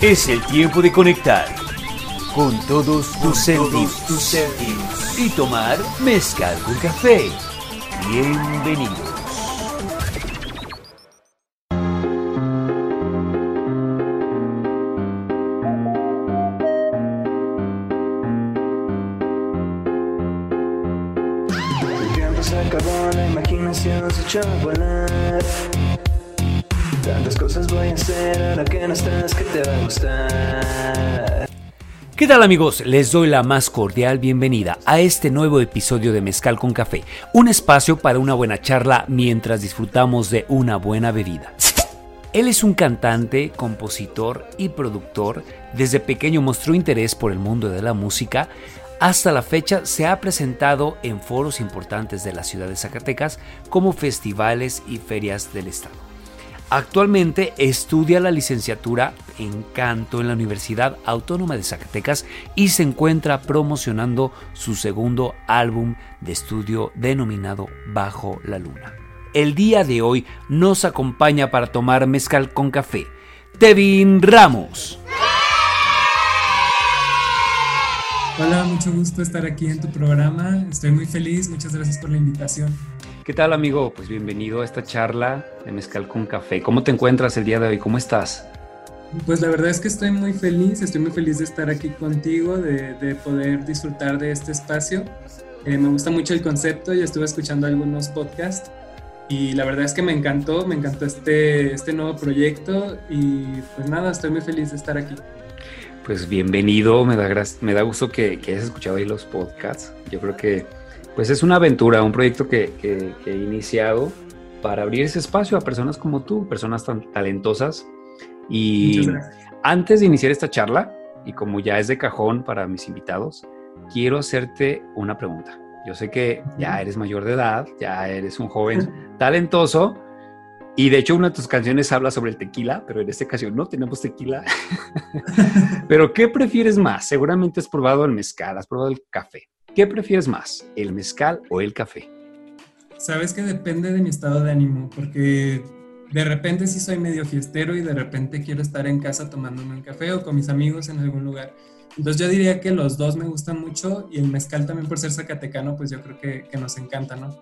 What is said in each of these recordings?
Es el tiempo de conectar con todos tus sentidos y tomar mezcal con café. Bienvenidos. El tiempo se acabó, la imaginación se echó a volar. Tantas cosas voy a hacer que no estás que te va a gustar. ¿Qué tal amigos? Les doy la más cordial bienvenida a este nuevo episodio de Mezcal con Café, un espacio para una buena charla mientras disfrutamos de una buena bebida. Él es un cantante, compositor y productor. Desde pequeño mostró interés por el mundo de la música. Hasta la fecha se ha presentado en foros importantes de la ciudad de Zacatecas como festivales y ferias del estado. Actualmente estudia la licenciatura en canto en la Universidad Autónoma de Zacatecas y se encuentra promocionando su segundo álbum de estudio denominado Bajo la Luna. El día de hoy nos acompaña para tomar mezcal con café Tevin Ramos. Hola, mucho gusto estar aquí en tu programa. Estoy muy feliz. Muchas gracias por la invitación. ¿Qué tal amigo? Pues bienvenido a esta charla de mezcal con café. ¿Cómo te encuentras el día de hoy? ¿Cómo estás? Pues la verdad es que estoy muy feliz. Estoy muy feliz de estar aquí contigo, de, de poder disfrutar de este espacio. Eh, me gusta mucho el concepto. Ya estuve escuchando algunos podcasts y la verdad es que me encantó. Me encantó este, este nuevo proyecto y pues nada, estoy muy feliz de estar aquí. Pues bienvenido, me da, me da gusto que, que hayas escuchado ahí los podcasts. Yo creo que pues es una aventura, un proyecto que, que, que, he iniciado para abrir ese espacio a personas como tú, personas tan talentosas. Y antes de iniciar esta charla, y como ya es de cajón para mis invitados, quiero hacerte una pregunta. Yo sé que ya eres mayor de edad, ya eres un joven talentoso, y de hecho una de tus canciones habla sobre el tequila, pero en esta ocasión no tenemos tequila. pero ¿qué prefieres más? Seguramente has probado el mezcal, has probado el café. ¿Qué prefieres más, el mezcal o el café? Sabes que depende de mi estado de ánimo, porque de repente sí soy medio fiestero y de repente quiero estar en casa tomándome un café o con mis amigos en algún lugar. Entonces yo diría que los dos me gustan mucho y el mezcal también por ser zacatecano, pues yo creo que, que nos encanta, ¿no?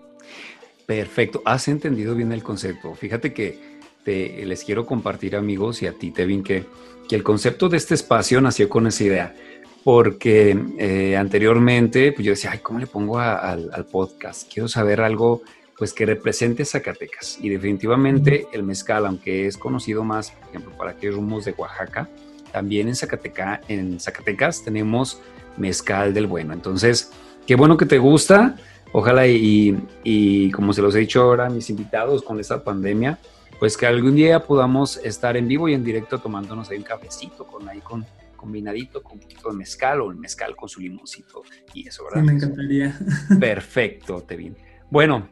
Perfecto, has entendido bien el concepto. Fíjate que te, les quiero compartir amigos y a ti, Tevin, que, que el concepto de este espacio nació con esa idea porque eh, anteriormente pues yo decía, ay, ¿cómo le pongo a, al, podcast? Quiero saber algo pues que represente Zacatecas. Y definitivamente el mezcal, aunque es conocido más, por ejemplo, para aquellos rumos de Oaxaca, también en, Zacateca, en Zacatecas tenemos mezcal del bueno. Entonces, qué bueno que te gusta. Ojalá y, y como se los he dicho ahora a mis invitados con esta pandemia, pues que algún día podamos estar en vivo y en directo tomándonos ahí un cafecito con ahí con combinadito con un poquito de mezcal o el mezcal con su limoncito y eso, ¿verdad? Sí, me encantaría. Perfecto, Tevin. Bueno,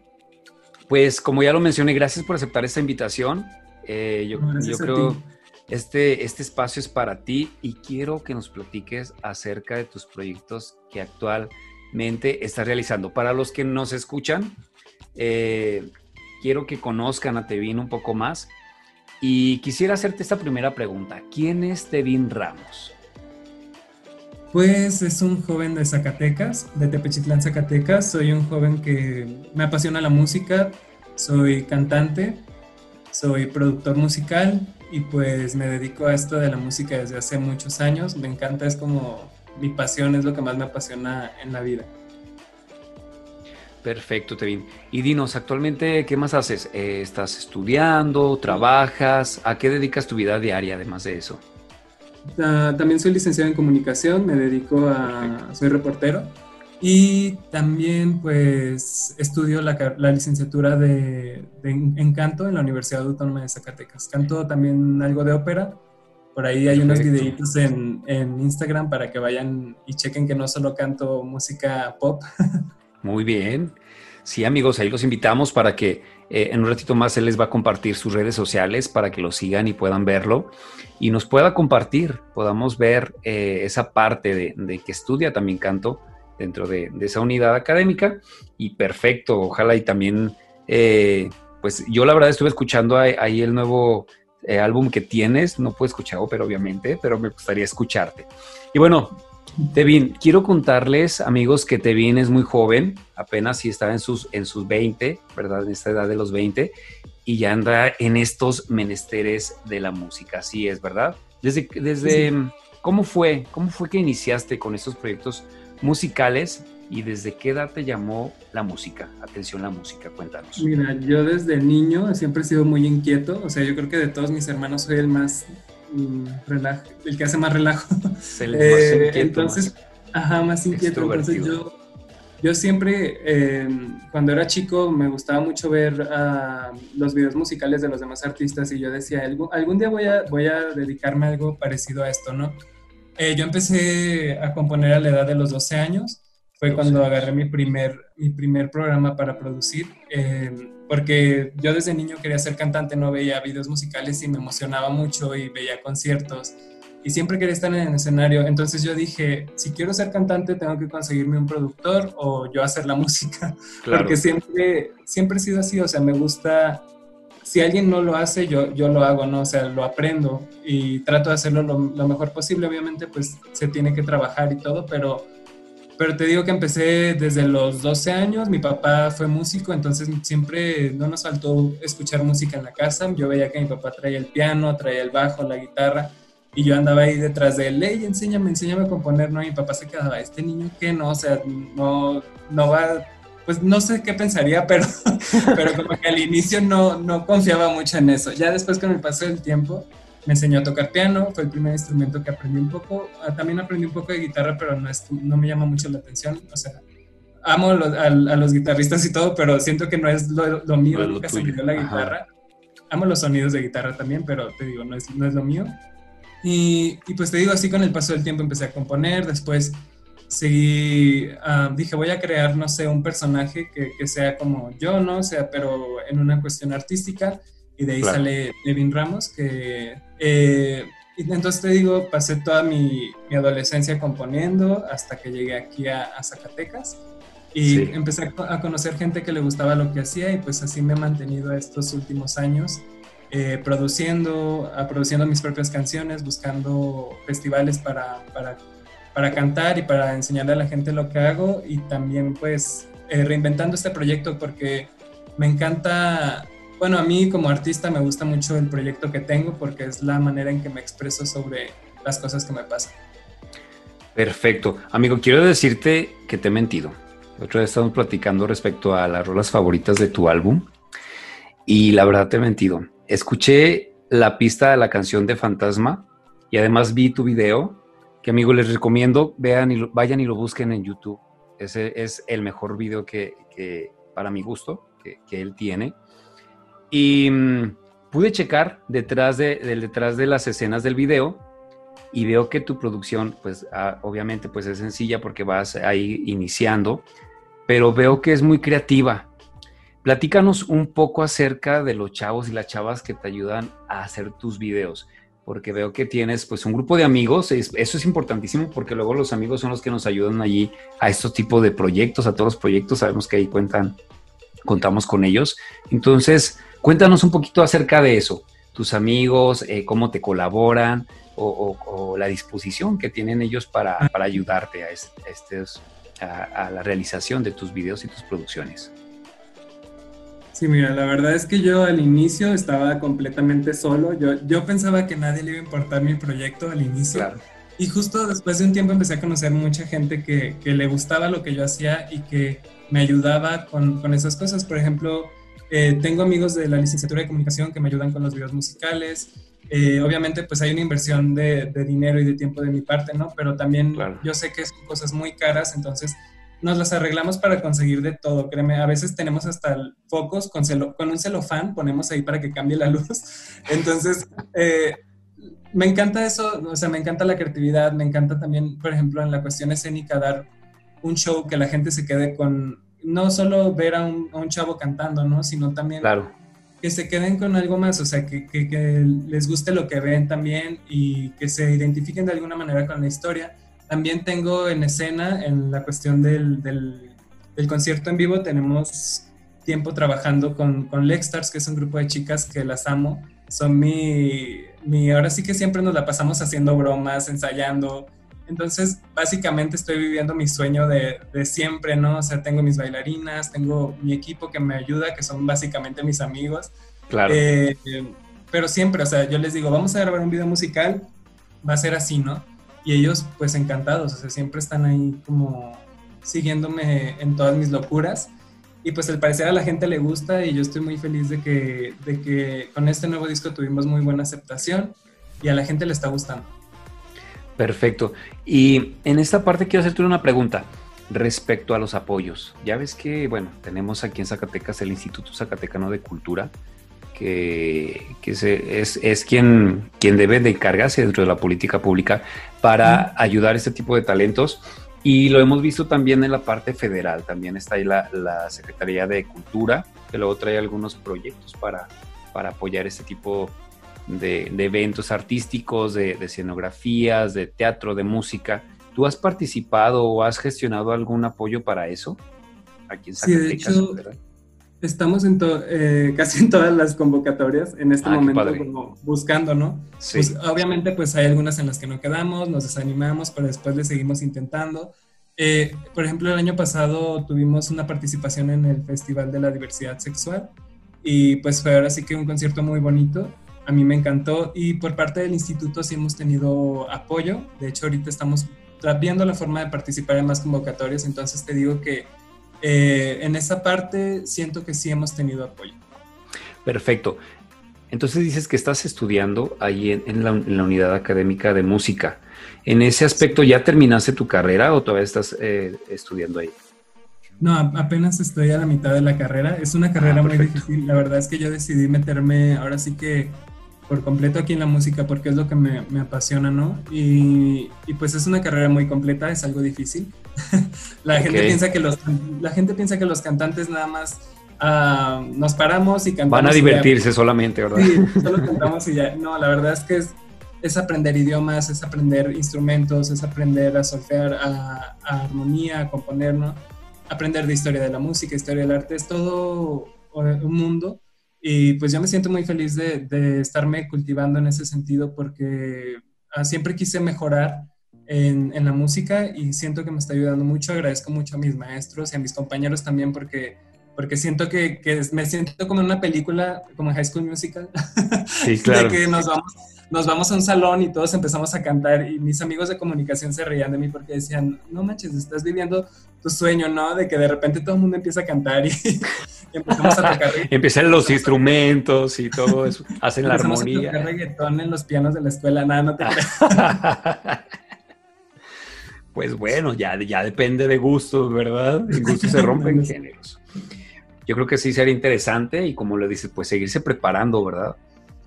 pues como ya lo mencioné, gracias por aceptar esta invitación. Eh, yo, yo creo este, este espacio es para ti y quiero que nos platiques acerca de tus proyectos que actualmente estás realizando. Para los que nos escuchan, eh, quiero que conozcan a Tevin un poco más. Y quisiera hacerte esta primera pregunta. ¿Quién es Tevin Ramos? Pues es un joven de Zacatecas, de Tepechitlán, Zacatecas. Soy un joven que me apasiona la música, soy cantante, soy productor musical y pues me dedico a esto de la música desde hace muchos años. Me encanta, es como mi pasión, es lo que más me apasiona en la vida. Perfecto, Tevin. Y dinos, actualmente, ¿qué más haces? Eh, ¿Estás estudiando? ¿Trabajas? ¿A qué dedicas tu vida diaria además de eso? Uh, también soy licenciado en comunicación, me dedico a... Perfecto. soy reportero y también pues estudio la, la licenciatura de, de, en canto en la Universidad Autónoma de Zacatecas. Canto también algo de ópera, Por ahí hay unos videitos en, en Instagram para que vayan y chequen que no solo canto música pop. Muy bien. Sí, amigos, ahí los invitamos para que eh, en un ratito más él les va a compartir sus redes sociales para que lo sigan y puedan verlo y nos pueda compartir, podamos ver eh, esa parte de, que estudia también canto dentro de, esa unidad académica y perfecto, ojalá y también, eh, pues yo la verdad estuve escuchando ahí, el nuevo álbum que tienes, no puedo escucharlo, pero obviamente, pero me gustaría escucharte. Y bueno, Tevin, quiero contarles, amigos, que Tevin es muy joven, apenas si estaba en sus, en sus 20, ¿verdad? En esta edad de los 20, y ya anda en estos menesteres de la música, así es, ¿verdad? Desde, desde ¿cómo fue? ¿Cómo fue que iniciaste con estos proyectos musicales y desde qué edad te llamó la música? Atención la música, cuéntanos. Mira, yo desde niño siempre he sido muy inquieto, o sea, yo creo que de todos mis hermanos soy el más el que hace más relajo. El más eh, inquieto, entonces, ajá, más inquieto. Entonces yo, yo siempre, em, cuando era chico, me gustaba mucho ver ah, los videos musicales de los demás artistas y yo decía, algún, algún día voy a, voy a dedicarme a algo parecido a esto, ¿no? Eh, yo empecé a componer a la edad de los 12 años fue cuando agarré mi primer, mi primer programa para producir, eh, porque yo desde niño quería ser cantante, no veía videos musicales y me emocionaba mucho y veía conciertos y siempre quería estar en el escenario. Entonces yo dije, si quiero ser cantante tengo que conseguirme un productor o yo hacer la música, porque siempre, siempre he sido así, o sea, me gusta, si alguien no lo hace, yo, yo lo hago, ¿no? O sea, lo aprendo y trato de hacerlo lo, lo mejor posible, obviamente pues se tiene que trabajar y todo, pero pero te digo que empecé desde los 12 años, mi papá fue músico, entonces siempre no nos faltó escuchar música en la casa. Yo veía que mi papá traía el piano, traía el bajo, la guitarra, y yo andaba ahí detrás de él, hey, enséñame, enséñame a componer, ¿no? Y mi papá se quedaba, este niño que no, o sea, no, no va, pues no sé qué pensaría, pero, pero como que al inicio no, no confiaba mucho en eso. Ya después con el paso del tiempo, me enseñó a tocar piano, fue el primer instrumento que aprendí un poco. Ah, también aprendí un poco de guitarra, pero no, es, no me llama mucho la atención. O sea, amo a, los guitarristas y todo, pero siento que no es lo, lo mío, no nunca se me dio la guitarra. Amo los sonidos de guitarra también, pero te digo, no es, no es lo mío. Y, y, pues te digo, así con el paso del tiempo empecé a componer, después seguí, ah, dije, voy a crear, no sé, un personaje que, que, sea como yo, ¿no? O sea, pero en una cuestión artística y de ahí sale Levin Ramos, que eh, entonces te digo, pasé toda mi, mi, adolescencia componiendo hasta que llegué aquí a, Zacatecas y empecé a conocer gente que le gustaba lo que hacía y pues así me he mantenido estos últimos años eh, produciendo, produciendo mis propias canciones, buscando festivales para, para, para, cantar y para enseñarle a la gente lo que hago y también pues eh, reinventando este proyecto porque me encanta bueno, a mí como artista me gusta mucho el proyecto que tengo porque es la manera en que me expreso sobre las cosas que me pasan. Perfecto. Amigo, quiero decirte que te he mentido. Otra vez estamos platicando respecto a las rolas favoritas de tu álbum y la verdad te he mentido. Escuché la pista de la canción de Fantasma y además vi tu video que amigo les recomiendo, vean y vayan y lo busquen en YouTube. Ese es el mejor video que, para mi gusto que él tiene y mm, pude checar detrás de, detrás de las escenas del video y veo que tu producción, pues ah, obviamente pues es sencilla porque vas ahí iniciando, pero veo que es muy creativa. Platícanos un poco acerca de los chavos y las chavas que te ayudan a hacer tus videos, porque veo que tienes pues un grupo de amigos, eso es importantísimo porque luego los amigos son los que nos ayudan allí a estos tipos de proyectos, a todos los proyectos, sabemos que ahí cuentan, contamos con ellos. Entonces, Cuéntanos un poquito acerca de eso, tus amigos, eh, cómo te colaboran o, la disposición que tienen ellos para, ayudarte a, a, la realización de tus videos y tus producciones. Sí, mira, la verdad es que yo al inicio estaba completamente solo. Yo, yo pensaba que nadie le iba a importar mi proyecto al inicio. Y justo después de un tiempo empecé a conocer mucha gente que, que le gustaba lo que yo hacía y que me ayudaba con, con esas cosas. Por ejemplo, eh, tengo amigos de la licenciatura de comunicación que me ayudan con los videos musicales. Eh, obviamente, pues hay una inversión de, dinero y de tiempo de mi parte, ¿no? Pero también yo sé que son cosas muy caras, entonces nos las arreglamos para conseguir de todo, créeme. A veces tenemos hasta focos con, con un celofán, ponemos ahí para que cambie la luz. Entonces, eh, me encanta eso, o sea, me encanta la creatividad, me encanta también, por ejemplo, en la cuestión escénica, dar un show que la gente se quede con, no solo ver a un, chavo cantando, ¿no? Sino también claro. que se queden con algo más, o sea, que, que, les guste lo que ven también y que se identifiquen de alguna manera con la historia. También tengo en escena, en la cuestión del, del, del concierto en vivo, tenemos tiempo trabajando con, con Lexstars, que es un grupo de chicas que las amo. Son mi, mi, ahora sí que siempre nos la pasamos haciendo bromas, ensayando. Entonces, básicamente estoy viviendo mi sueño de, de, siempre, ¿no? O sea, tengo mis bailarinas, tengo mi equipo que me ayuda, que son básicamente mis amigos. Claro. Eh, pero siempre, o sea, yo les digo, vamos a grabar un video musical, va a ser así, ¿no? Y ellos, pues encantados, o sea, siempre están ahí como siguiéndome en todas mis locuras y pues al parecer a la gente le gusta y yo estoy muy feliz de que, de que con este nuevo disco tuvimos muy buena aceptación y a la gente le está gustando. Perfecto. Y en esta parte quiero hacerte una pregunta respecto a los apoyos. Ya ves que, bueno, tenemos aquí en Zacatecas el Instituto Zacatecano de Cultura, que, que es, es, quien, quien debe de encargarse dentro de la política pública para ayudar a este tipo de talentos. Y lo hemos visto también en la parte federal, también está ahí la, Secretaría de Cultura, que luego trae algunos proyectos para, para apoyar este tipo de, eventos artísticos, de, escenografías, de teatro, de música. ¿Tú has participado o has gestionado algún apoyo para eso? Aquí en Zacatecas, sí, de hecho, estamos en eh, casi en todas las convocatorias en este ah, momento buscando, ¿no? Sí. Pues, obviamente pues hay algunas en las que no quedamos, nos desanimamos, pero después le seguimos intentando. Eh, por ejemplo, el año pasado tuvimos una participación en el Festival de la Diversidad Sexual y pues fue ahora sí que un concierto muy bonito. A mí me encantó y por parte del instituto sí hemos tenido apoyo. De hecho, ahorita estamos viendo la forma de participar en más convocatorias, entonces te digo que eh, en esa parte siento que sí hemos tenido apoyo. Perfecto. Entonces dices que estás estudiando ahí en, la, unidad académica de música. ¿En ese aspecto ya terminaste tu carrera o todavía estás eh, estudiando ahí? No, apenas estoy a la mitad de la carrera. Es una carrera ah, muy difícil. La verdad es que yo decidí meterme ahora sí que por completo aquí en la música porque es lo que me, me apasiona, ¿no? Y, y, pues es una carrera muy completa, es algo difícil. la, gente piensa que los, la gente piensa que los cantantes nada más uh, nos paramos y cantamos. Van a divertirse solamente, ¿verdad? Sí, solo cantamos y ya. No, la verdad es que es, es aprender idiomas, es aprender instrumentos, es aprender a solfear, a, a armonía, a componer, ¿no? Aprender de historia de la música, historia del arte, es todo un mundo y pues yo me siento muy feliz de, de estarme cultivando en ese sentido porque ah, siempre quise mejorar en, en, la música y siento que me está ayudando mucho. Agradezco mucho a mis maestros y a mis compañeros también porque, porque siento que, que me siento como en una película, como en High School Musical. Sí, claro. de que nos vamos, nos vamos a un salón y todos empezamos a cantar y mis amigos de comunicación se reían de mí porque decían, no manches, estás viviendo tu sueño, ¿no? De que de repente todo el mundo empieza a cantar y, empezamos a tocar. Empiezan los instrumentos y todo eso, hacen la armonía. A tocar reggaetón en los pianos de la escuela, nada, no te Pues bueno, ya, ya depende de gustos, ¿verdad? En gustos se rompen géneros. Yo creo que sí sería interesante y como le dices, pues seguirse preparando, ¿verdad?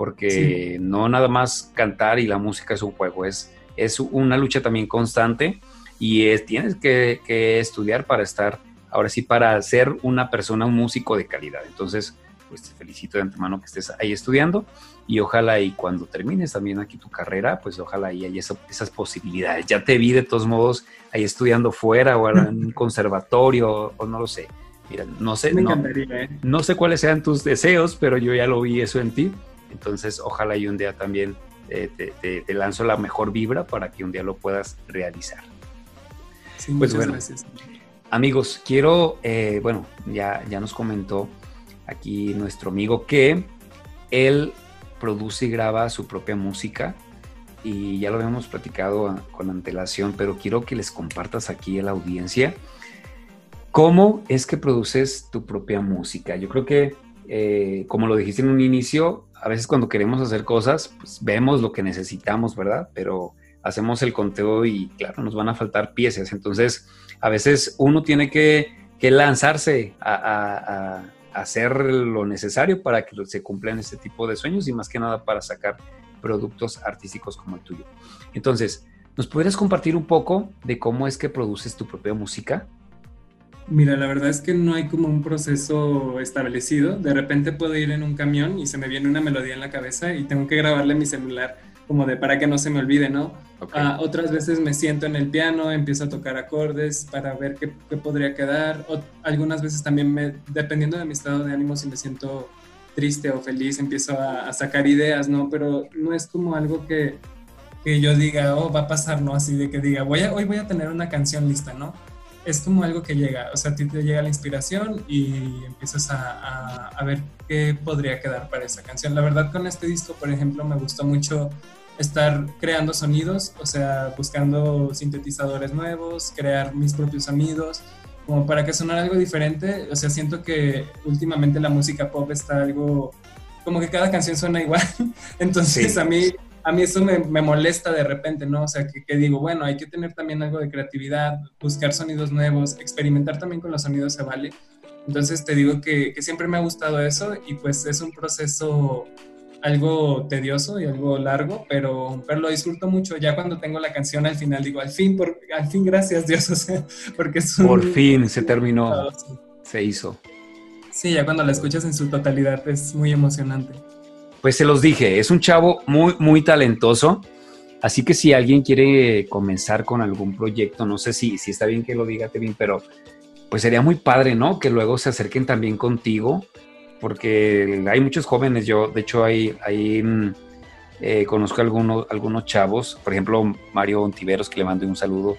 porque no nada más cantar y la música es un juego, es, es una lucha también constante y es, tienes que, estudiar para estar, ahora sí, para ser una persona, un músico de calidad. Entonces, pues te felicito de antemano que estés ahí estudiando y ojalá y cuando termines también aquí tu carrera, pues ojalá y haya esas posibilidades. Ya te vi de todos modos ahí estudiando fuera o en un conservatorio o no lo sé. Mira, no sé, no, ¿eh? no sé cuáles sean tus deseos, pero yo ya lo vi eso en ti entonces, ojalá y un día también eh, te, lanzo la mejor vibra para que un día lo puedas realizar. Sí, pues muchas gracias. Amigos, quiero, eh, bueno, ya, ya nos comentó aquí nuestro amigo que él produce y graba su propia música y ya lo habíamos platicado con antelación, pero quiero que les compartas aquí a la audiencia cómo es que produces tu propia música. Yo creo que, eh, como lo dijiste en un inicio, a veces cuando queremos hacer cosas, pues vemos lo que necesitamos, ¿verdad? Pero hacemos el conteo y claro, nos van a faltar piezas. Entonces, a veces uno tiene que, lanzarse a, hacer lo necesario para que se cumplan este tipo de sueños y más que nada para sacar productos artísticos como el tuyo. Entonces, ¿nos podrías compartir un poco de cómo es que produces tu propia música? Mira, la verdad es que no hay como un proceso establecido. De repente puedo ir en un camión y se me viene una melodía en la cabeza y tengo que grabarle mi celular como de para que no se me olvide, ¿no? Ah, otras veces me siento en el piano, empiezo a tocar acordes para ver qué, podría quedar. O, algunas veces también, me, dependiendo de mi estado de ánimo, si me siento triste o feliz, empiezo a, sacar ideas, ¿no? Pero no es como algo que, que, yo diga, oh, va a pasar, ¿no? Así de que diga, voy a, hoy voy a tener una canción lista, ¿no? Es como algo que llega, o sea, a ti te llega la inspiración y empiezas a, a ver qué podría quedar para esa canción. La verdad, con este disco, por ejemplo, me gustó mucho estar creando sonidos, o sea, buscando sintetizadores nuevos, crear mis propios sonidos, como para que sonara algo diferente. O sea, siento que últimamente la música pop está algo, como que cada canción suena igual. Entonces a mí a mí eso me, me, molesta de repente, ¿no? O sea, que, que, digo, bueno, hay que tener también algo de creatividad, buscar sonidos nuevos, experimentar también con los sonidos se vale. Entonces te digo que, que siempre me ha gustado eso y pues es un proceso algo tedioso y algo largo, pero, pero lo disfruto mucho. Ya cuando tengo la canción al final digo, al fin, por, al fin, gracias Dios, o sea, porque es Por fin se terminó, se hizo. Sí, ya cuando la escuchas en su totalidad es muy emocionante. Pues se los dije, es un chavo muy, muy talentoso. Así que si alguien quiere comenzar con algún proyecto, no sé si, si está bien que lo diga bien, pero pues sería muy padre, ¿no? Que luego se acerquen también contigo porque hay muchos jóvenes, yo de hecho hay, hay mm, eh, conozco algunos, algunos chavos, por ejemplo Mario Ontiveros, que le mando un saludo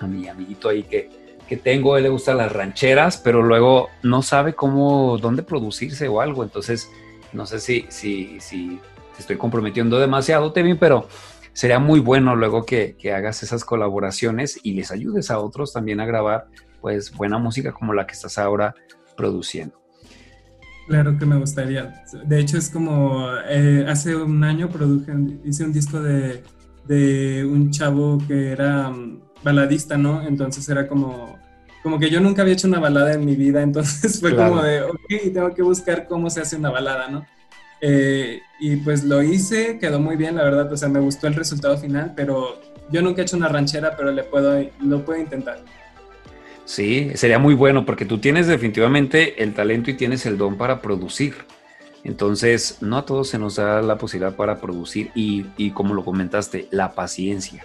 a mi amiguito ahí que, que tengo, él le gustan las rancheras, pero luego no sabe cómo, dónde producirse o algo, entonces no sé si, si, si te estoy comprometiendo demasiado, Tevin, pero sería muy bueno luego que, que hagas esas colaboraciones y les ayudes a otros también a grabar pues buena música como la que estás ahora produciendo. Claro que me gustaría. De hecho, es como eh, hace un año produje, hice un disco de, de un chavo que era mm, baladista, ¿no? Entonces era como, como que yo nunca había hecho una balada en mi vida, entonces fue como de, ok, tengo que buscar cómo se hace una balada, ¿no? Eh, y pues lo hice, quedó muy bien, la verdad, o sea, me gustó el resultado final, pero yo nunca he hecho una ranchera, pero le puedo, lo puedo intentar. Sí, sería muy bueno porque tú tienes definitivamente el talento y tienes el don para producir. Entonces, no a todos se nos da la posibilidad para producir y, como lo comentaste, la paciencia.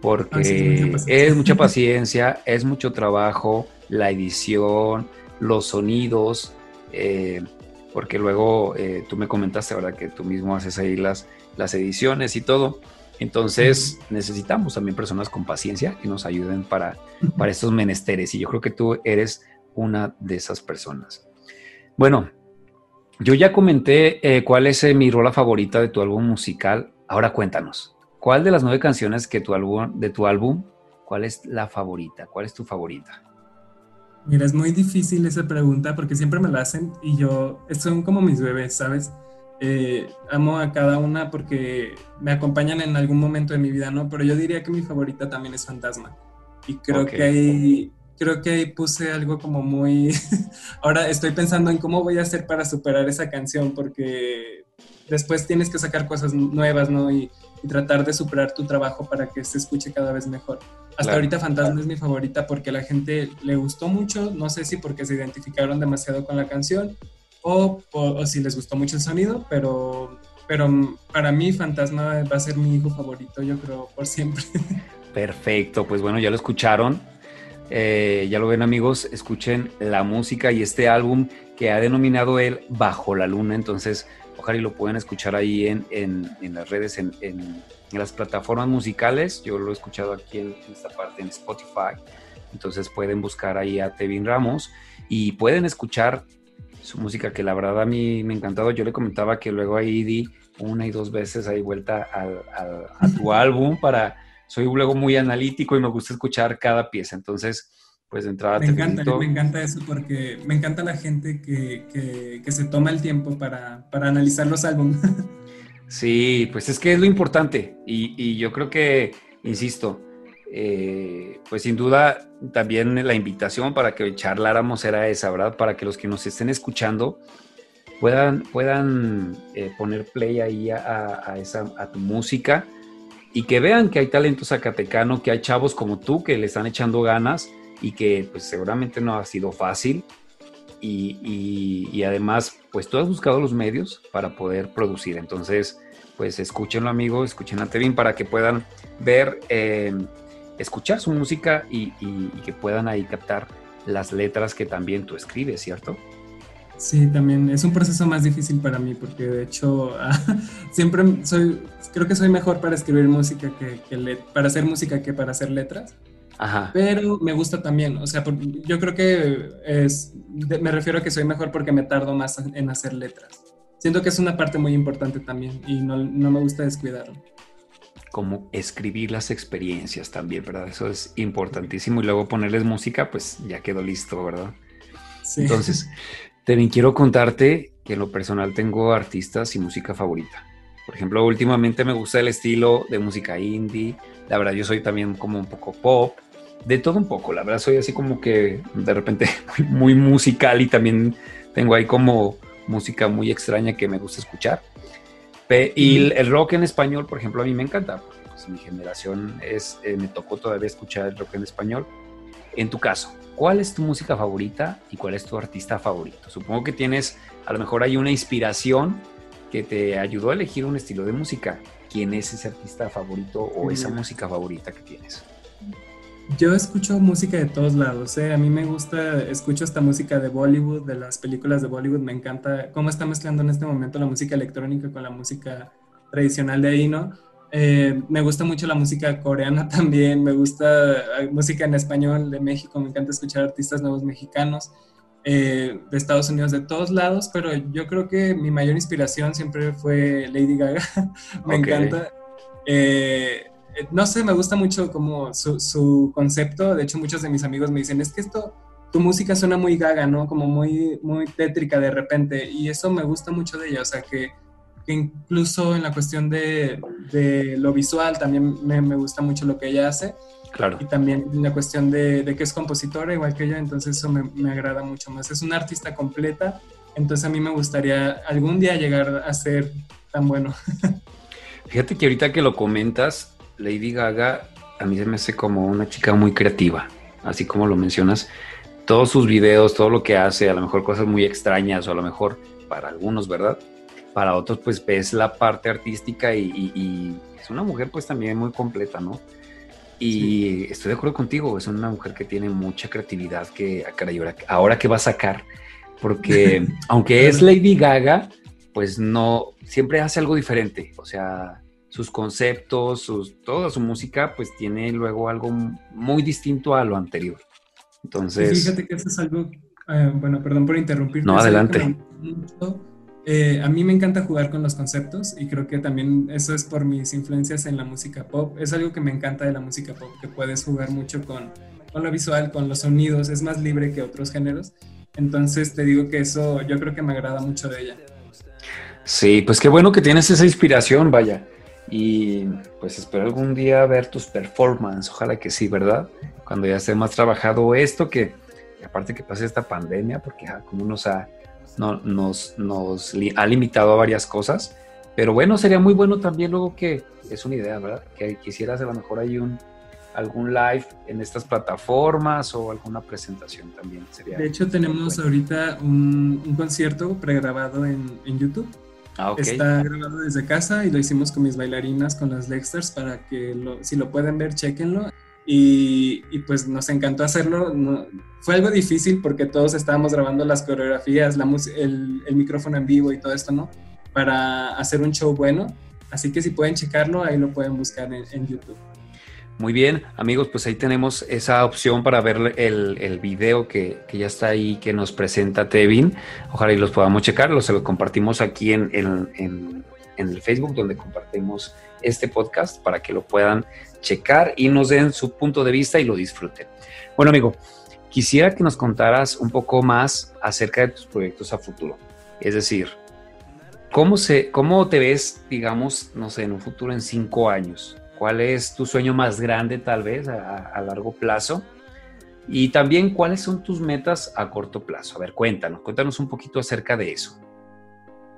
Porque es, mucha paciencia. es mucho trabajo, la edición, los sonidos, eh, porque luego eh, tú me comentaste, ¿verdad? Que tú mismo haces ahí las, las ediciones y todo. Entonces necesitamos también personas con paciencia que nos ayuden para, para estos menesteres y yo creo que tú eres una de esas personas. Bueno, yo ya comenté eh, cuál es eh, mi rola favorita de tu álbum musical. Ahora cuéntanos, ¿cuál de las nueve canciones que tu álbum, de tu álbum, cuál es la favorita? ¿Cuál es tu favorita? Mira, es muy difícil esa pregunta porque siempre me la hacen y yo, son como mis bebés, ¿sabes? Eh, amo a cada una porque me acompañan en algún momento de mi vida, ¿no? Pero yo diría que mi favorita también es Fantasma. Y creo que ahí, creo que ahí puse algo como muy... Ahora estoy pensando en cómo voy a hacer para superar esa canción porque después tienes que sacar cosas nuevas, ¿no? Y, tratar de superar tu trabajo para que se escuche cada vez mejor. Hasta ahorita Fantasma es mi favorita porque a la gente le gustó mucho, no sé si porque se identificaron demasiado con la canción o, si les gustó mucho el sonido, pero, pero para mí Fantasma va a ser mi hijo favorito, yo creo, por siempre. Perfecto, pues bueno, ya lo escucharon. Eh, ya lo ven amigos, escuchen la música y este álbum que ha denominado él Bajo la Luna. Entonces, ojalá y lo pueden escuchar ahí en, en, en las redes, en, en, las plataformas musicales. Yo lo he escuchado aquí en, esta parte, en Spotify. Entonces pueden buscar ahí a Tevin Ramos y pueden escuchar su música que la verdad a mí me ha encantado. Yo le comentaba que luego ahí di una y dos veces ahí vuelta al, a tu álbum para... Soy luego muy analítico y me gusta escuchar cada pieza. Entonces, pues de entrada me encanta, me encanta eso porque me encanta la gente que, que, se toma el tiempo para, para analizar los álbumes. Sí, pues es que es lo importante y, y yo creo que, insisto, eh, pues sin duda también la invitación para que charláramos era esa, ¿verdad? Para que los que nos estén escuchando, puedan, puedan eh, poner play ahí a, esa, a tu música y que vean que hay talento zacatecano, que hay chavos como tú que le están echando ganas y que pues seguramente no ha sido fácil. Y, y, además, pues tú has buscado los medios para poder producir. Entonces, pues escúchenlo, amigo, escuchen a para que puedan ver, eh, escuchar su música y, y, que puedan ahí captar las letras que también tú escribes, ¿cierto? Sí, también es un proceso más difícil para mí porque de hecho siempre soy, creo que soy mejor para escribir música que, para hacer música que para hacer letras. Ajá. Pero me gusta también, o sea, yo creo que es, me refiero a que soy mejor porque me tardo más en hacer letras. Siento que es una parte muy importante también y no, no me gusta descuidarlo como escribir las experiencias también, ¿verdad? Eso es importantísimo. Y luego ponerles música, pues ya quedó listo, ¿verdad? Sí. Entonces, también quiero contarte que en lo personal tengo artistas y música favorita. Por ejemplo, últimamente me gusta el estilo de música indie. La verdad, yo soy también como un poco pop. De todo un poco. La verdad, soy así como que de repente muy, musical y también tengo ahí como música muy extraña que me gusta escuchar. Y el rock en español, por ejemplo, a mí me encanta. Pues mi generación es, eh, me tocó todavía escuchar el rock en español. En tu caso, ¿cuál es tu música favorita y cuál es tu artista favorito? Supongo que tienes, a lo mejor hay una inspiración que te ayudó a elegir un estilo de música. ¿Quién es ese artista favorito o esa música favorita que tienes? Yo escucho música de todos lados, ¿eh? a mí me gusta, escucho esta música de Bollywood, de las películas de Bollywood, me encanta cómo está mezclando en este momento la música electrónica con la música tradicional de ahí, ¿no? Eh, me gusta mucho la música coreana también, me gusta eh, música en español de México, me encanta escuchar artistas nuevos mexicanos, eh, de Estados Unidos, de todos lados, pero yo creo que mi mayor inspiración siempre fue Lady Gaga, me encanta. No sé, me gusta mucho como su, su, concepto, de hecho muchos de mis amigos me dicen, es que esto, tu música suena muy gaga, ¿no? Como muy, muy tétrica de repente, y eso me gusta mucho de ella, o sea que que incluso en la cuestión de, de lo visual también me, me, gusta mucho lo que ella hace. Claro. Y también en la cuestión de, de, que es compositora igual que ella, entonces eso me, me, agrada mucho más. Es una artista completa, entonces a mí me gustaría algún día llegar a ser tan bueno. Fíjate que ahorita que lo comentas, Lady Gaga a mí se me hace como una chica muy creativa, así como lo mencionas. Todos sus videos, todo lo que hace, a lo mejor cosas muy extrañas o a lo mejor para algunos, ¿verdad? para otros pues ves la parte artística y, es una mujer pues también muy completa, ¿no? Y estoy de acuerdo contigo, es una mujer que tiene mucha creatividad que, ah, ahora que va a sacar, porque aunque es Lady Gaga, pues no, siempre hace algo diferente, o sea, sus conceptos, sus, toda su música, pues tiene luego algo muy distinto a lo anterior. Entonces... fíjate que eso es algo, eh, bueno, perdón por interrumpir. No, adelante. Eh, a mí me encanta jugar con los conceptos y creo que también eso es por mis influencias en la música pop. Es algo que me encanta de la música pop, que puedes jugar mucho con, con lo visual, con los sonidos, es más libre que otros géneros. Entonces te digo que eso yo creo que me agrada mucho de ella. Sí, pues qué bueno que tienes esa inspiración, vaya. Y pues espero algún día ver tus performances, ojalá que sí, ¿verdad? Cuando ya esté más trabajado esto, que aparte que pase esta pandemia, porque ah, como nos ha no, nos, nos ha limitado a varias cosas. Pero bueno, sería muy bueno también luego que, es una idea, ¿verdad? Que quisieras a lo mejor hay un, algún live en estas plataformas o alguna presentación también. Sería de hecho, tenemos ahorita un, concierto pregrabado en, en YouTube. Ah, Está grabado desde casa y lo hicimos con mis bailarinas, con las Lexters, para que si lo pueden ver, chequenlo. Y, pues nos encantó hacerlo. fue algo difícil porque todos estábamos grabando las coreografías, la el, el, micrófono en vivo y todo esto, ¿no? Para hacer un show bueno. Así que si pueden checarlo, ahí lo pueden buscar en, YouTube. Muy bien, amigos, pues ahí tenemos esa opción para ver el, el video que, que, ya está ahí, que nos presenta Tevin. Ojalá y los podamos checar, los, lo compartimos aquí en, en, en, en el Facebook, donde compartimos este podcast para que lo puedan checar y nos den su punto de vista y lo disfruten. Bueno, amigo, quisiera que nos contaras un poco más acerca de tus proyectos a futuro. Es decir, ¿cómo, se, cómo te ves, digamos, no sé, en un futuro en cinco años? ¿Cuál es tu sueño más grande tal vez a, largo plazo? Y también, ¿cuáles son tus metas a corto plazo? A ver, cuéntanos, cuéntanos un poquito acerca de eso.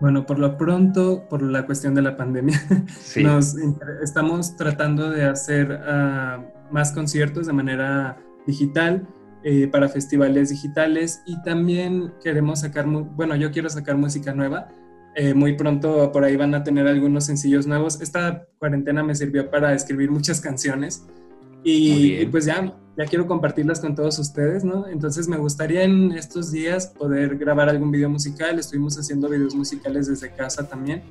Bueno, por lo pronto, por la cuestión de la pandemia, nos estamos tratando de hacer uh, más conciertos de manera digital eh, para festivales digitales y también queremos sacar, bueno, yo quiero sacar música nueva. Eh, muy pronto por ahí van a tener algunos sencillos nuevos. Esta cuarentena me sirvió para escribir muchas canciones y, pues ya, ya quiero compartirlas con todos ustedes, ¿no? Entonces me gustaría en estos días poder grabar algún video musical. Estuvimos haciendo videos musicales desde casa también,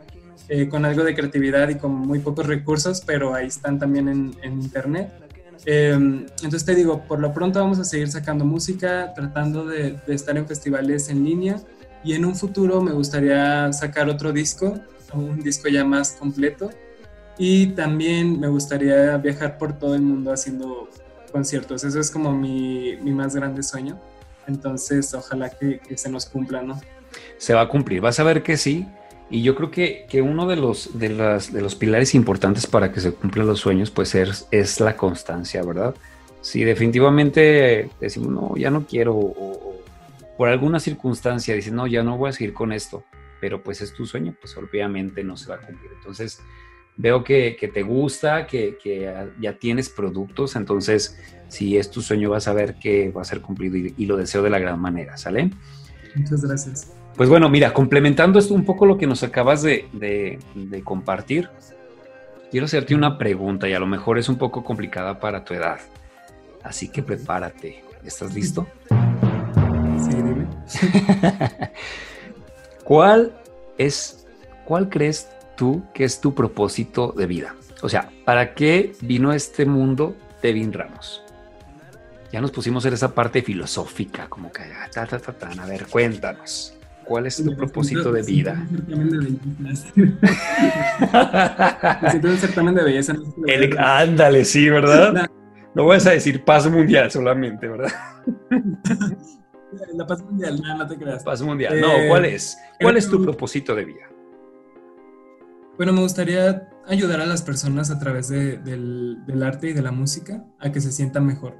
eh, con algo de creatividad y con muy pocos recursos, pero ahí están también en, en internet. Em, entonces te digo, por lo pronto vamos a seguir sacando música, tratando de, estar en festivales en línea y en un futuro me gustaría sacar otro disco, un disco ya más completo y también me gustaría viajar por todo el mundo haciendo conciertos. Eso es como mi, mi más grande sueño. Entonces, ojalá que, que, se nos cumpla, ¿no? Se va a cumplir, vas a ver que sí. Y yo creo que, que uno de los, de, las, de los pilares importantes para que se cumplan los sueños, pues es, es la constancia, ¿verdad? Si definitivamente decimos, no, ya no quiero, o, por alguna circunstancia dices, no, ya no voy a seguir con esto, pero pues es tu sueño, pues obviamente no se va a cumplir. Entonces, veo que, que te gusta, que, que, ya tienes productos, entonces, si es tu sueño, vas a ver que va a ser cumplido y, y lo deseo de la gran manera, ¿sale? Muchas gracias. Pues bueno, mira, complementando esto un poco lo que nos acabas de, compartir, quiero hacerte una pregunta y a lo mejor es un poco complicada para tu edad. Así que prepárate. ¿Estás listo? ¿Cuál es, cuál crees tú que es tu propósito de vida? O sea, ¿para qué vino a este mundo Devin Ramos? Ya nos pusimos en esa parte filosófica, como que, ah, ta, ta, ta, a ver, cuéntanos. ¿Cuál es tu propósito de vida? un certamen de belleza. El, ándale, sí, ¿verdad? No vas a decir paz mundial solamente, ¿verdad? La paz mundial, no, no te creas. Paz mundial. No, eh, ¿cuál es? ¿Cuál es tu propósito de vida? Bueno, me gustaría ayudar a las personas a través de, del, del, arte y de la música a que se sientan mejor.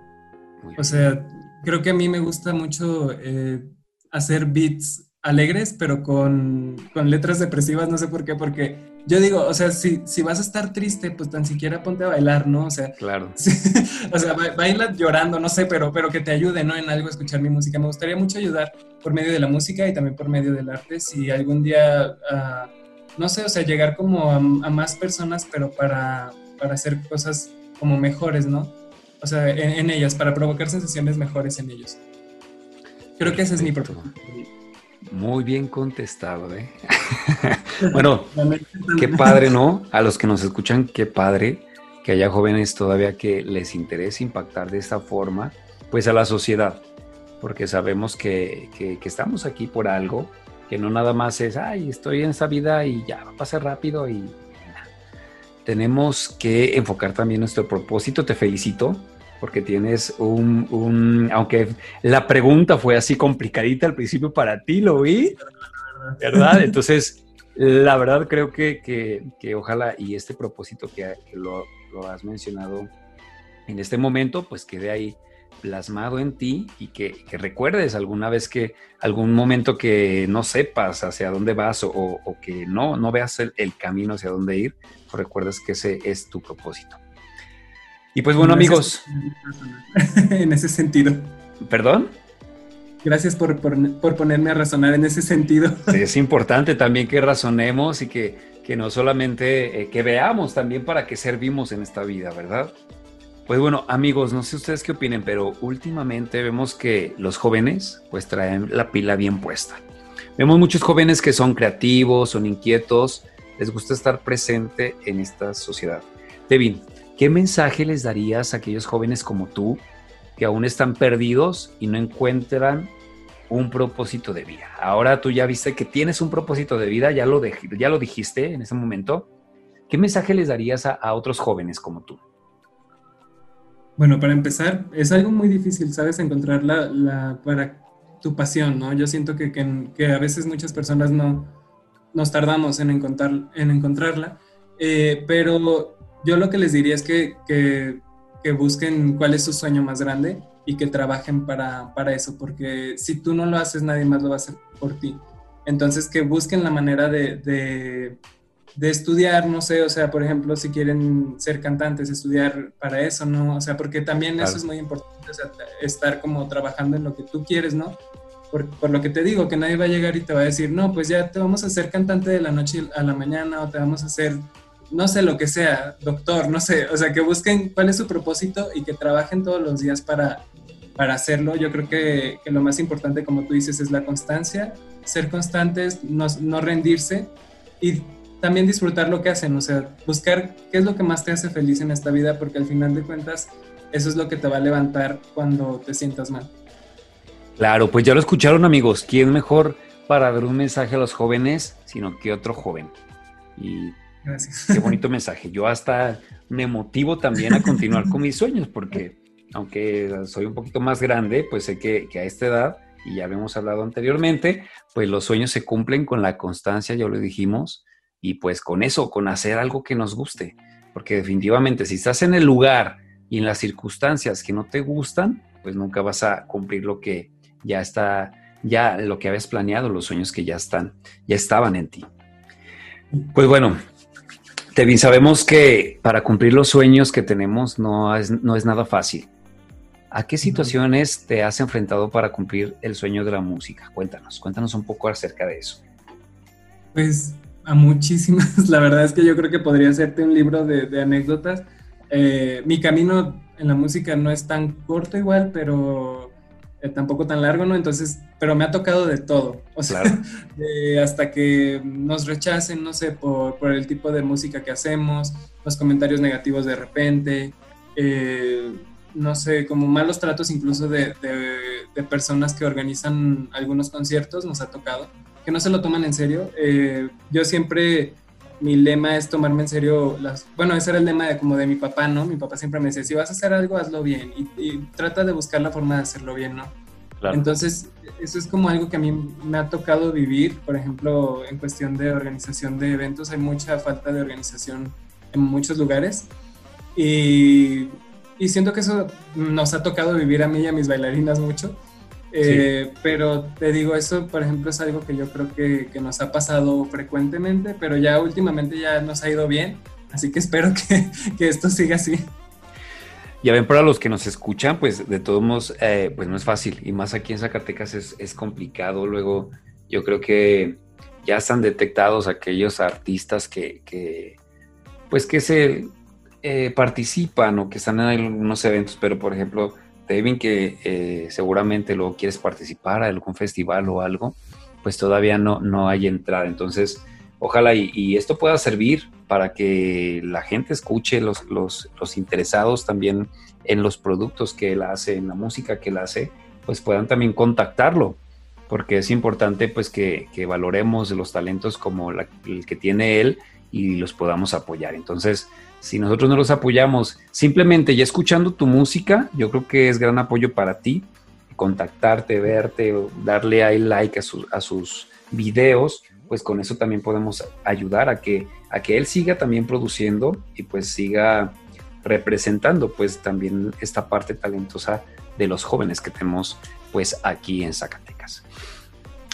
O sea, creo que a mí me gusta mucho eh, hacer beats alegres, pero con, con, letras depresivas, no sé por qué, porque yo digo, o sea, si, si vas a estar triste, pues tan siquiera ponte a bailar, ¿no? O sea, claro. o sea, baila llorando, no sé, pero, pero que te ayude, ¿no? En algo escuchar mi música. Me gustaría mucho ayudar por medio de la música y también por medio del arte. Si algún día, uh, no sé, o sea, llegar como a, a, más personas, pero para, para hacer cosas como mejores, ¿no? O sea, en, en ellas, para provocar sensaciones mejores en ellos. Creo que ese es mi propósito. Muy bien contestado, ¿eh? bueno, qué padre, ¿no? A los que nos escuchan, qué padre que haya jóvenes todavía que les interese impactar de esta forma, pues a la sociedad, porque sabemos que, que, estamos aquí por algo, que no nada más es, ay, estoy en esta vida y ya va a pasar rápido y... Tenemos que enfocar también nuestro propósito. Te felicito porque tienes un, aunque la pregunta fue así complicadita al principio para ti, lo vi, ¿verdad? Entonces, la verdad creo que, que, ojalá y este propósito que, lo, has mencionado en este momento, pues quede ahí plasmado en ti y que, recuerdes alguna vez que algún momento que no sepas hacia dónde vas o, que no, no veas el, el, camino hacia dónde ir, pues recuerdes que ese es tu propósito. Y pues bueno, amigos. en ese sentido. ¿Perdón? Gracias por, por, ponerme a razonar en ese sentido. es importante también que razonemos y que, que no solamente eh, que veamos también para qué servimos en esta vida, ¿verdad? Pues bueno, amigos, no sé ustedes qué opinen, pero últimamente vemos que los jóvenes pues traen la pila bien puesta. Vemos muchos jóvenes que son creativos, son inquietos, les gusta estar presente en esta sociedad. Devin, ¿Qué mensaje les darías a aquellos jóvenes como tú que aún están perdidos y no encuentran un propósito de vida? Ahora tú ya viste que tienes un propósito de vida, ya lo, ya lo dijiste en ese momento. ¿Qué mensaje les darías a, otros jóvenes como tú? Bueno, para empezar, es algo muy difícil, ¿sabes? Encontrar la, para tu pasión, ¿no? Yo siento que, que, a veces muchas personas no nos tardamos en, encontrar, en encontrarla, eh, pero yo lo que les diría es que, que, busquen cuál es su sueño más grande y que trabajen para, para, eso, porque si tú no lo haces, nadie más lo va a hacer por ti. Entonces, que busquen la manera de, de, de, estudiar, no sé, o sea, por ejemplo, si quieren ser cantantes, estudiar para eso, ¿no? O sea, porque también eso es muy importante, o sea, estar como trabajando en lo que tú quieres, ¿no? Por, por, lo que te digo, que nadie va a llegar y te va a decir, no, pues ya te vamos a hacer cantante de la noche a la mañana o te vamos a hacer, no sé lo que sea, doctor, no sé, o sea, que busquen cuál es su propósito y que trabajen todos los días para, para hacerlo. Yo creo que, que lo más importante, como tú dices, es la constancia ser constantes, no, no, rendirse y también disfrutar lo que hacen, o sea, buscar qué es lo que más te hace feliz en esta vida, porque al final de cuentas eso es lo que te va a levantar cuando te sientas mal. Claro, pues ya lo escucharon amigos, ¿quién mejor para dar un mensaje a los jóvenes sino que otro joven? Y Gracias. qué bonito mensaje. Yo hasta me motivo también a continuar con mis sueños, porque aunque soy un poquito más grande, pues sé que, a esta edad y ya habíamos hablado anteriormente, pues los sueños se cumplen con la constancia, ya lo dijimos, y pues con eso, con hacer algo que nos guste, porque definitivamente si estás en el lugar y en las circunstancias que no te gustan, pues nunca vas a cumplir lo que ya está, ya lo que habías planeado, los sueños que ya están, ya estaban en ti. Pues bueno, Tevin, sabemos que para cumplir los sueños que tenemos no es, no es nada fácil. ¿A qué situaciones te has enfrentado para cumplir el sueño de la música? Cuéntanos, cuéntanos un poco acerca de eso. Pues a muchísimas, la verdad es que yo creo que podría hacerte un libro de, de anécdotas. Eh, mi camino en la música no es tan corto igual, pero tampoco tan largo, ¿no? Entonces, pero me ha tocado de todo, o sea, claro. de hasta que nos rechacen, no sé, por, por, el tipo de música que hacemos, los comentarios negativos de repente. Eh, no sé, como malos tratos incluso de, de, de, personas que organizan algunos conciertos, nos ha tocado, que no se lo toman en serio. Eh, yo siempre, mi lema es tomarme en serio las... Bueno, ese era el lema de, como de mi papá, ¿no? Mi papá siempre me decía, si vas a hacer algo, hazlo bien y, y trata de buscar la forma de hacerlo bien, ¿no? Claro. Entonces, eso es como algo que a mí me ha tocado vivir, por ejemplo, en cuestión de organización de eventos, hay mucha falta de organización en muchos lugares. Y y siento que eso nos ha tocado vivir a mí y a mis bailarinas mucho. Eh, sí. Pero te digo, eso por ejemplo es algo que yo creo que, que, nos ha pasado frecuentemente, pero ya últimamente ya nos ha ido bien, así que espero que, que esto siga así. Ya ven, para los que nos escuchan, pues de todos modos, eh, pues no es fácil, y más aquí en Zacatecas es, es complicado. Luego, yo creo que ya están detectados aquellos artistas que, que pues que se eh, participan o que están en algunos eventos, pero por ejemplo, Devin, que eh, seguramente luego quieres participar a algún festival o algo, pues todavía no, no hay entrada. Entonces, ojalá y, esto pueda servir para que la gente escuche, los, los, los, interesados también en los productos que él hace, en la música que él hace, pues puedan también contactarlo, porque es importante pues que, que valoremos los talentos como el que tiene él y los podamos apoyar. Entonces, si nosotros no los apoyamos, simplemente ya escuchando tu música, yo creo que es gran apoyo para ti, contactarte, verte, darle ahí like a, su, a sus videos, pues con eso también podemos ayudar a que, a que él siga también produciendo y pues siga representando pues también esta parte talentosa de los jóvenes que tenemos pues aquí en Zacatecas.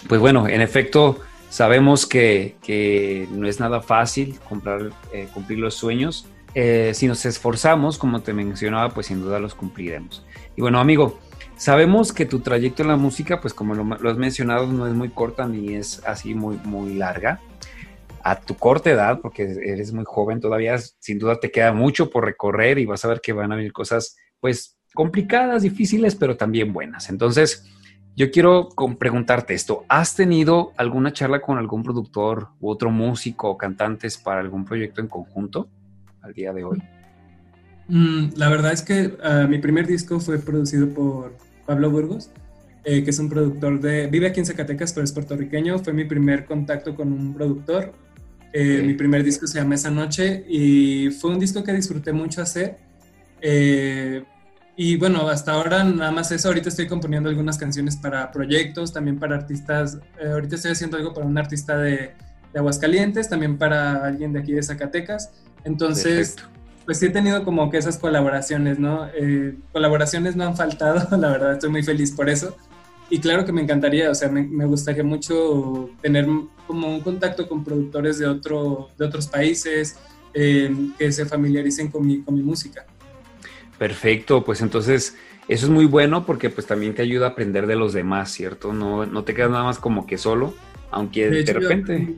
Pues bueno, en efecto, sabemos que, que no es nada fácil comprar, eh, cumplir los sueños, eh, si nos esforzamos, como te mencionaba, pues sin duda los cumpliremos. Y bueno, amigo, sabemos que tu trayecto en la música, pues como lo, has mencionado, no es muy corta ni es así muy, muy larga. A tu corta edad, porque eres muy joven todavía, sin duda te queda mucho por recorrer y vas a ver que van a venir cosas, pues, complicadas, difíciles, pero también buenas. Entonces, yo quiero preguntarte esto. ¿Has tenido alguna charla con algún productor u otro músico o cantantes para algún proyecto en conjunto? Al día de hoy? Mm, la verdad es que uh, mi primer disco fue producido por Pablo Burgos, eh, que es un productor de... Vive aquí en Zacatecas, pero es puertorriqueño. Fue mi primer contacto con un productor. Eh, okay. Mi primer disco se llama Esa Noche y fue un disco que disfruté mucho hacer. Eh, y bueno, hasta ahora nada más eso. Ahorita estoy componiendo algunas canciones para proyectos, también para artistas. Eh, ahorita estoy haciendo algo para un artista de, de Aguascalientes, también para alguien de aquí de Zacatecas. Entonces, Perfecto. pues sí he tenido como que esas colaboraciones, ¿no? Eh, colaboraciones no han faltado, la verdad estoy muy feliz por eso. y claro que me encantaría, o sea, me, me, gustaría mucho tener como un contacto con productores de, otro, de otros países eh, que se familiaricen con mi, con mi música. Perfecto, pues entonces eso es muy bueno porque pues también te ayuda a aprender de los demás, ¿cierto? No, no te quedas nada más como que solo, aunque de, repente...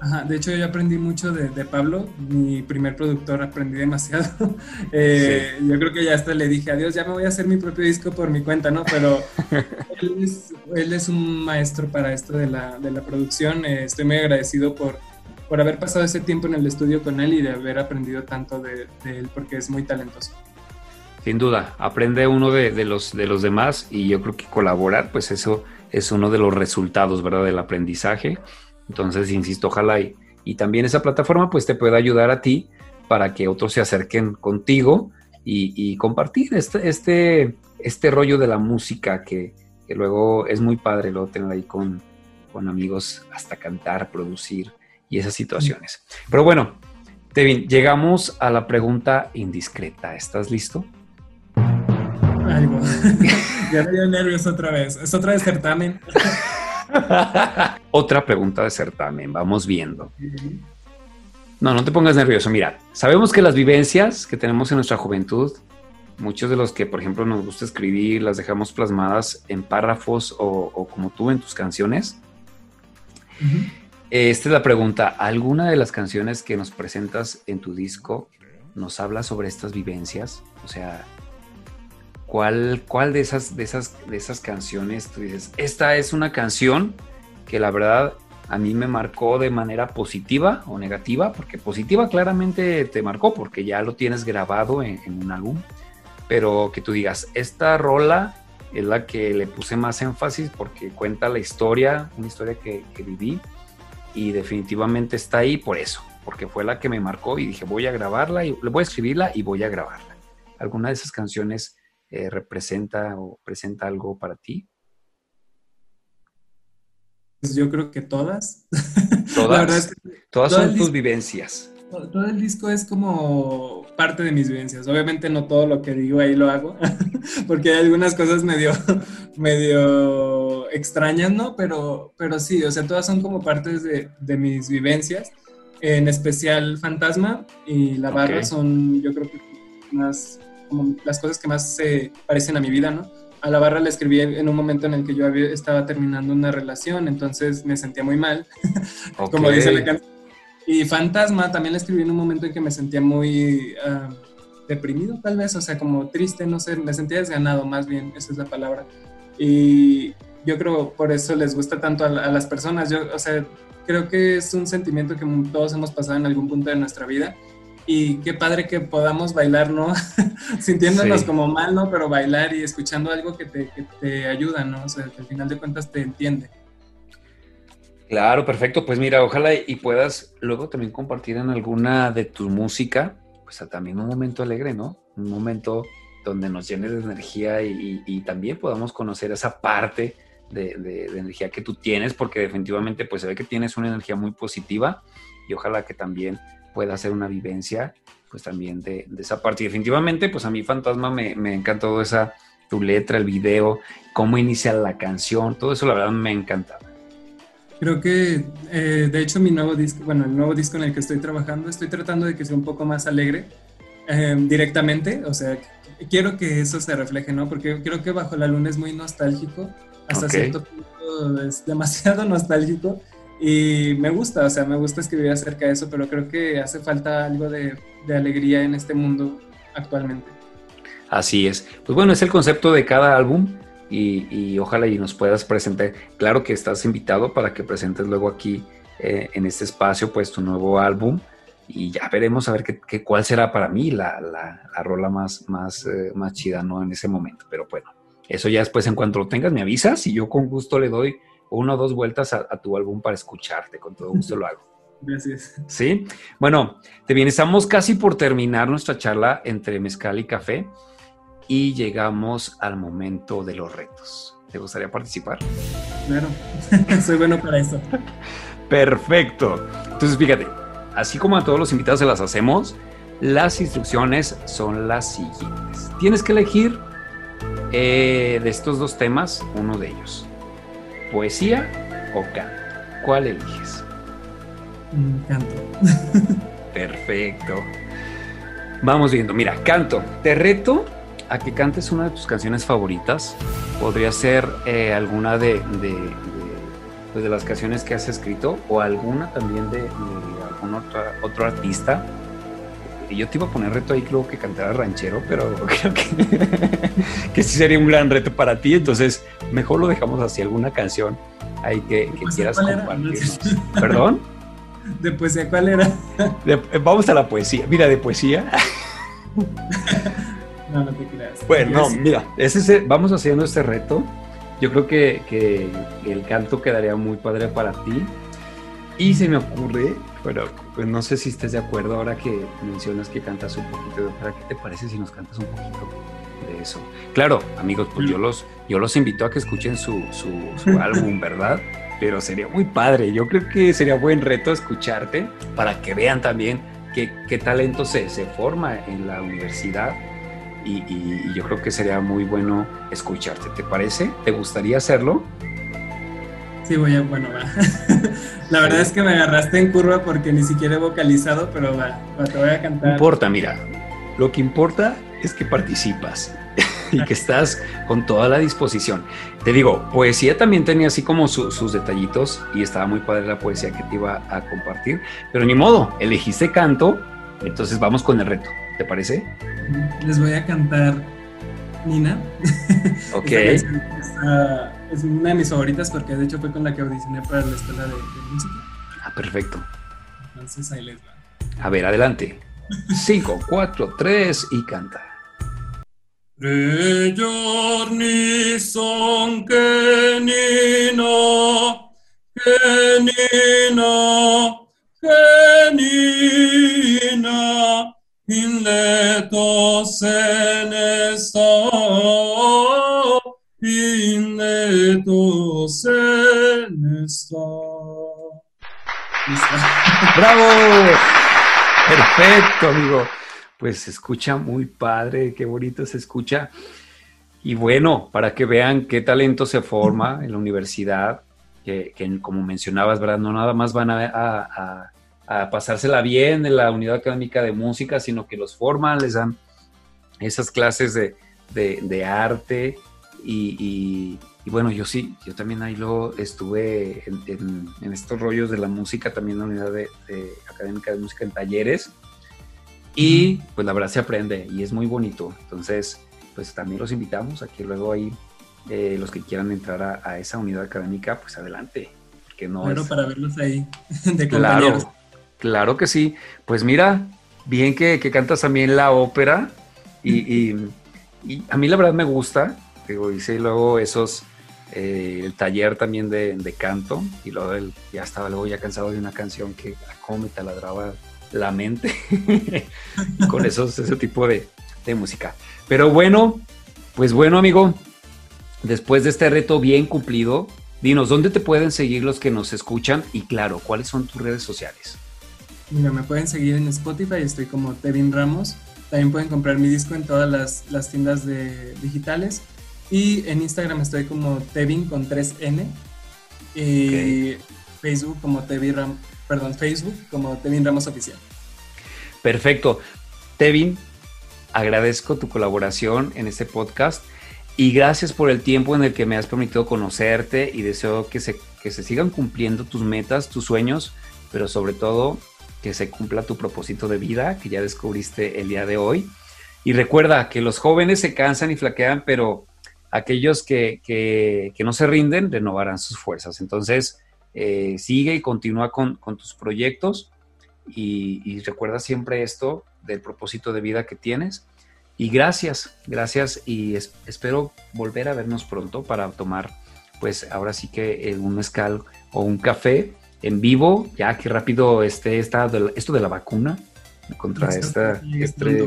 Ajá, de hecho, yo aprendí mucho de, de, Pablo, mi primer productor, aprendí demasiado. Eh, Yo creo que ya hasta le dije, adiós, ya me voy a hacer mi propio disco por mi cuenta, ¿no? Pero él, es, él, es, un maestro para esto de la, de la producción. Eh, estoy muy agradecido por, por haber pasado ese tiempo en el estudio con él y de haber aprendido tanto de, de él, porque es muy talentoso. Sin duda, aprende uno de, de, los, de los demás y yo creo que colaborar, pues eso es uno de los resultados, ¿verdad? Del aprendizaje entonces, insisto, ojalá y, y también esa plataforma pues te pueda ayudar a ti para que otros se acerquen contigo y, y compartir este, este, este rollo de la música que, que, luego es muy padre luego tener ahí con, con amigos hasta cantar, producir y esas situaciones. Pero bueno, Tevin, llegamos a la pregunta indiscreta. ¿Estás listo? Algo. ya me dio nervios otra vez. Es otra vez certamen. Otra pregunta de certamen, vamos viendo. No, no te pongas nervioso. Mira, sabemos que las vivencias que tenemos en nuestra juventud, muchos de los que, por ejemplo, nos gusta escribir, las dejamos plasmadas en párrafos o, o como tú en tus canciones. Uh -huh. Esta es la pregunta. ¿Alguna de las canciones que nos presentas en tu disco nos habla sobre estas vivencias? O sea, ¿Cuál, cuál de, esas, de, esas, de esas canciones tú dices? Esta es una canción que la verdad a mí me marcó de manera positiva o negativa, porque positiva claramente te marcó porque ya lo tienes grabado en, en un álbum, pero que tú digas, esta rola es la que le puse más énfasis porque cuenta la historia, una historia que, que viví y definitivamente está ahí por eso, porque fue la que me marcó y dije voy a grabarla y voy a escribirla y voy a grabarla. Alguna de esas canciones eh, representa o presenta algo para ti? Pues yo creo que todas. Todas, es que todas son tus vivencias. Todo el disco es como parte de mis vivencias. Obviamente no todo lo que digo ahí lo hago, porque hay algunas cosas medio, medio extrañas, ¿no? Pero, pero sí, o sea, todas son como partes de, de mis vivencias. En especial Fantasma y La Barra okay. son, yo creo que más como las cosas que más se parecen a mi vida, ¿no? A la barra la escribí en un momento en el que yo había, estaba terminando una relación, entonces me sentía muy mal, okay. como dice la canción. Y Fantasma también la escribí en un momento en que me sentía muy uh, deprimido, tal vez, o sea, como triste, no sé, me sentía desganado, más bien, esa es la palabra. Y yo creo por eso les gusta tanto a, a las personas. Yo, o sea, creo que es un sentimiento que todos hemos pasado en algún punto de nuestra vida y qué padre que podamos bailar, ¿no? Sintiéndonos sí. como mal, ¿no? Pero bailar y escuchando algo que te, que te, ayuda, ¿no? O sea, que al final de cuentas te entiende. Claro, perfecto. Pues mira, ojalá y puedas luego también compartir en alguna de tu música, pues también un momento alegre, ¿no? Un momento donde nos llene de energía y, y, y también podamos conocer esa parte de, de, de, energía que tú tienes, porque definitivamente pues se ve que tienes una energía muy positiva y ojalá que también pueda hacer una vivencia, pues también de, de esa parte. Y definitivamente, pues a mí Fantasma me, me encantó esa, tu letra, el video, cómo inicia la canción, todo eso la verdad me encanta. Creo que, eh, de hecho, mi nuevo disco, bueno, el nuevo disco en el que estoy trabajando, estoy tratando de que sea un poco más alegre eh, directamente, o sea, quiero que eso se refleje, ¿no? Porque creo que Bajo la Luna es muy nostálgico, hasta okay. cierto punto es demasiado nostálgico, y me gusta, o sea, me gusta escribir acerca de eso, pero creo que hace falta algo de, alegría en este mundo actualmente. Así es. Pues bueno, es el concepto de cada álbum y, ojalá y nos puedas presentar. Claro que estás invitado para que presentes luego aquí eh, en este espacio pues tu nuevo álbum y ya veremos a ver qué, cuál será para mí la, la, la rola más, más, eh, más chida ¿no? en ese momento. Pero bueno, eso ya después en cuanto lo tengas me avisas y yo con gusto le doy una o dos vueltas a, a, tu álbum para escucharte, con todo gusto lo hago. Gracias. Sí, bueno, te bien, estamos casi por terminar nuestra charla entre mezcal y café y llegamos al momento de los retos. ¿Te gustaría participar? Claro, soy bueno para eso. Perfecto. Entonces, fíjate, así como a todos los invitados se las hacemos, las instrucciones son las siguientes. Tienes que elegir eh, de estos dos temas, uno de ellos. ¿Poesía o canto? ¿Cuál eliges? Mm, Canto. Perfecto. Vamos viendo. Mira, canto. Te reto a que cantes una de tus canciones favoritas. Podría ser eh, alguna de, de, de, pues, de las canciones que has escrito o alguna también de, de algún otro, otro artista. Y yo te iba a poner reto ahí, creo que cantara ranchero, pero creo que, que sí sería un gran reto para ti. Entonces, mejor lo dejamos así, alguna canción ahí que, que Pues, quieras ¿cuál era? compartirnos. ¿Perdón? De poesía, ¿cuál era? De- vamos a la poesía. Mira, de poesía. No, no te creas. Bueno, no, sí. mira, ese vamos haciendo este reto. Yo creo que, que el canto quedaría muy padre para ti. Y se me ocurre, pero pues no sé si estés de acuerdo ahora que mencionas que cantas un poquito de ópera. ¿Qué te parece si nos cantas un poquito de eso? Claro, amigos, pues yo los, yo los invito a que escuchen su, su, su álbum, ¿verdad? Pero sería muy padre. Yo creo que sería buen reto escucharte para que vean también qué, qué talento se, se forma en la universidad y, y- y yo creo que sería muy bueno escucharte. ¿Te parece? ¿Te gustaría hacerlo? Sí, voy a, bueno, va. La verdad es que me agarraste en curva porque ni siquiera he vocalizado, pero va, va, te voy a No cantar. importa, mira. Lo que importa es que participas y que estás con toda la disposición. Te digo, poesía también tenía así como su- sus detallitos y estaba muy padre la poesía que te iba a compartir, pero ni modo, elegiste canto, entonces vamos con el reto. ¿Te parece? Les voy a cantar Nina. Ok. Esta es una de mis favoritas porque de hecho fue con la que audicioné para la escuela de, de música. Ah, perfecto. Entonces ahí les va. A ver, adelante. 5, 4, 3 y canta. Tre giorni son che Nino, che Nino, che Nina, in letto se ne sta, in letto se ne sta. Listo. ¡Bravo! Perfecto, amigo. Pues se escucha muy padre, qué bonito se escucha. Y bueno, para que vean qué talento se forma en la universidad, que, como mencionabas, ¿verdad? No nada más van a, pasársela bien en la unidad académica de música, sino que los forman, les dan esas clases de- de arte y, y- bueno, yo sí, yo también ahí lo estuve en, en- en estos rollos de la música, también en la unidad de, de académica de música en talleres. Y pues la verdad se aprende y es muy bonito. Entonces, pues también los invitamos a que luego ahí eh, los que quieran entrar a, a esa unidad académica, pues adelante. Porque no Bueno, es- para verlos ahí de compañeros. Claro, claro que sí. Pues mira, bien que, que cantas también la ópera y, y- y a mí la verdad me gusta. Digo, hice luego esos, eh, el taller también de, canto y luego ya estaba luego ya cansado de una canción que ah, cómo me taladraba la mente con esos, ese tipo de, de música. Pero bueno, pues bueno amigo, después de este reto bien cumplido, dinos, ¿dónde te pueden seguir los que nos escuchan? Y claro, ¿cuáles son tus redes sociales? Mira, me pueden seguir en Spotify, estoy como Tevin Ramos. También pueden comprar mi disco en todas las, las tiendas de, digitales. Y en Instagram estoy como Tevin con 3N. Y Facebook como Tevin Ram, perdón, Facebook como Tevin Ramos Oficial. Perfecto. Tevin, agradezco tu colaboración en este podcast y gracias por el tiempo en el que me has permitido conocerte y deseo que se, que se sigan cumpliendo tus metas, tus sueños, pero sobre todo que se cumpla tu propósito de vida que ya descubriste el día de hoy. Y recuerda que los jóvenes se cansan y flaquean, pero aquellos que, que- que no se rinden renovarán sus fuerzas. Entonces, eh, sigue y continúa con, con tus proyectos y, y recuerda siempre esto del propósito de vida que tienes. Y gracias, gracias y es- espero volver a vernos pronto para tomar, pues ahora sí que eh, un mezcal o un café en vivo, ya que rápido esté esta, esto de la vacuna contra esta, Sí, es este.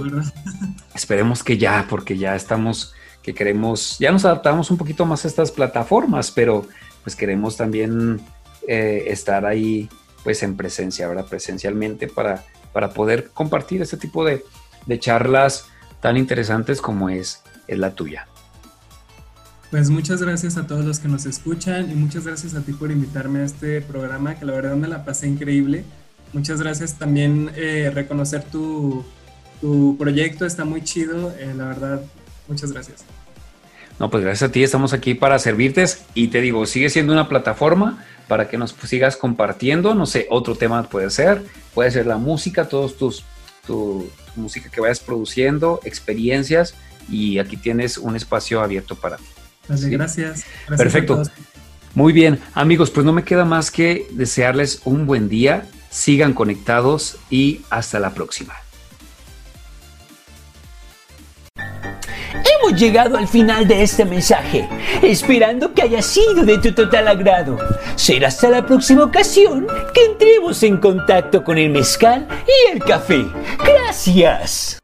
Esperemos que ya, porque ya estamos, que queremos, ya nos adaptamos un poquito más a estas plataformas, pero pues queremos también eh, estar ahí pues en presencia, ¿verdad? Presencialmente para, para poder compartir este tipo de, de charlas tan interesantes como es, es la tuya. Pues muchas gracias a todos los que nos escuchan y muchas gracias a ti por invitarme a este programa, que la verdad me la pasé increíble. Muchas gracias también eh, reconocer tu, tu, proyecto, está muy chido, eh, la verdad, muchas gracias. No, pues gracias a ti, estamos aquí para servirte y te digo, sigue siendo una plataforma para que nos sigas compartiendo, no sé, otro tema puede ser, puede ser la música, todos tus, tu, tu música que vayas produciendo, experiencias y aquí tienes un espacio abierto para ti. Vale, gracias. gracias. Perfecto. Muy bien, amigos, pues no me queda más que desearles un buen día, sigan conectados y hasta la próxima. Hemos llegado al final de este mensaje, esperando que haya sido de tu total agrado. Será hasta la próxima ocasión que entremos en contacto con el mezcal y el café. Gracias.